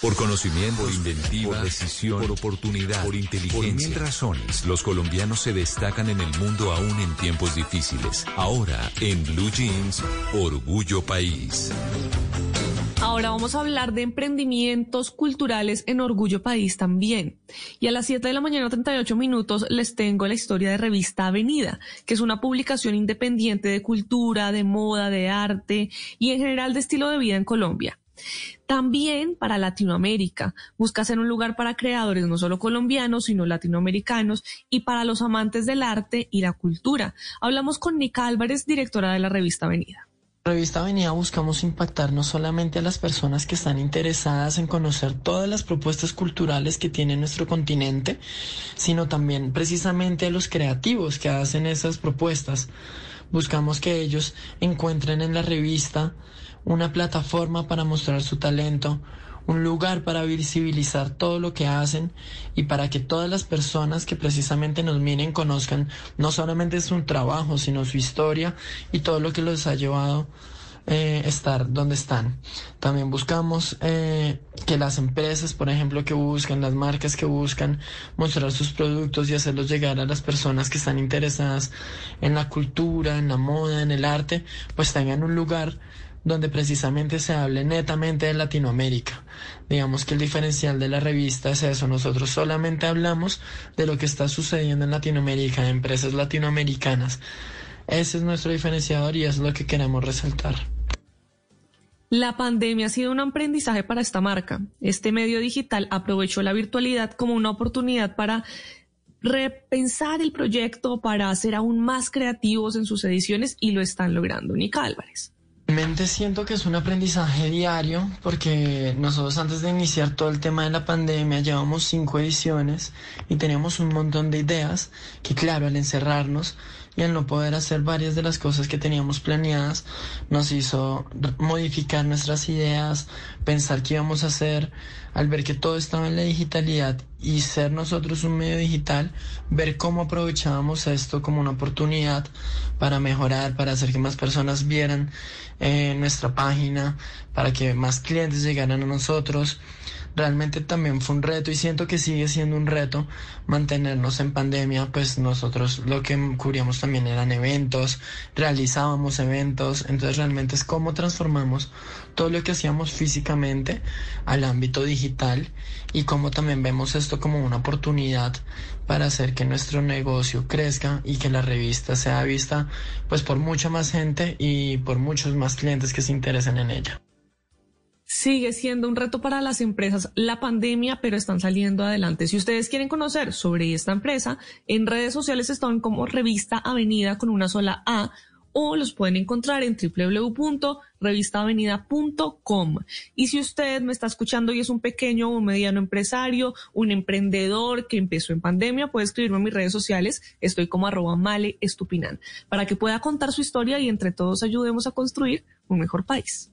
Por conocimiento, por inventiva, por decisión, por oportunidad, por inteligencia. Por mil razones, los colombianos se destacan en el mundo aún en tiempos difíciles. Ahora, en Blue Jeans, Orgullo País. Ahora vamos a hablar de emprendimientos culturales en Orgullo País también. Y a las 7 de la mañana, 38 minutos, les tengo la historia de Revista Avenida, que es una publicación independiente de cultura, de moda, de arte y en general de estilo de vida en Colombia. También para Latinoamérica. Busca ser un lugar para creadores no solo colombianos, sino latinoamericanos y para los amantes del arte y la cultura. Hablamos con Nica Álvarez, directora de la revista Avenida. Revista Avenida buscamos impactar no solamente a las personas que están interesadas en conocer todas las propuestas culturales que tiene nuestro continente, sino también precisamente a los creativos que hacen esas propuestas. Buscamos que ellos encuentren en la revista una plataforma para mostrar su talento, un lugar para visibilizar todo lo que hacen y para que todas las personas que precisamente nos miren conozcan no solamente su trabajo, sino su historia y todo lo que los ha llevado eh, estar donde están. También buscamos eh, que las empresas, por ejemplo, que buscan, las marcas que buscan mostrar sus productos y hacerlos llegar a las personas que están interesadas en la cultura, en la moda, en el arte, pues tengan un lugar donde precisamente se hable netamente de Latinoamérica. Digamos que el diferencial de la revista es eso, nosotros solamente hablamos de lo que está sucediendo en Latinoamérica, en empresas latinoamericanas. Ese es nuestro diferenciador y es lo que queremos resaltar. La pandemia ha sido un aprendizaje para esta marca. Este medio digital aprovechó la virtualidad como una oportunidad para repensar el proyecto, para ser aún más creativos en sus ediciones y lo están logrando. Nica Álvarez. Realmente siento que es un aprendizaje diario porque nosotros antes de iniciar todo el tema de la pandemia llevamos cinco ediciones y teníamos un montón de ideas que claro, al encerrarnos y al no poder hacer varias de las cosas que teníamos planeadas nos hizo modificar nuestras ideas, pensar qué íbamos a hacer, al ver que todo estaba en la digitalidad y ser nosotros un medio digital, ver cómo aprovechábamos esto como una oportunidad para mejorar, para hacer que más personas vieran eh, nuestra página, para que más clientes llegaran a nosotros. Realmente también fue un reto y siento que sigue siendo un reto mantenernos en pandemia, pues nosotros lo que cubríamos también eran eventos, realizábamos eventos, entonces realmente es cómo transformamos todo lo que hacíamos físicamente al ámbito digital y cómo también vemos esto como una oportunidad para hacer que nuestro negocio crezca y que la revista sea vista pues por mucha más gente y por muchos más clientes que se interesen en ella. Sigue siendo un reto para las empresas la pandemia, pero están saliendo adelante. Si ustedes quieren conocer sobre esta empresa, en redes sociales están como Revista Avenida con una sola A o los pueden encontrar en www.revistaavenida.com. Y si usted me está escuchando y es un pequeño o mediano empresario, un emprendedor que empezó en pandemia, puede escribirme en mis redes sociales. Estoy como arroba male estupinan para que pueda contar su historia y entre todos ayudemos a construir un mejor país.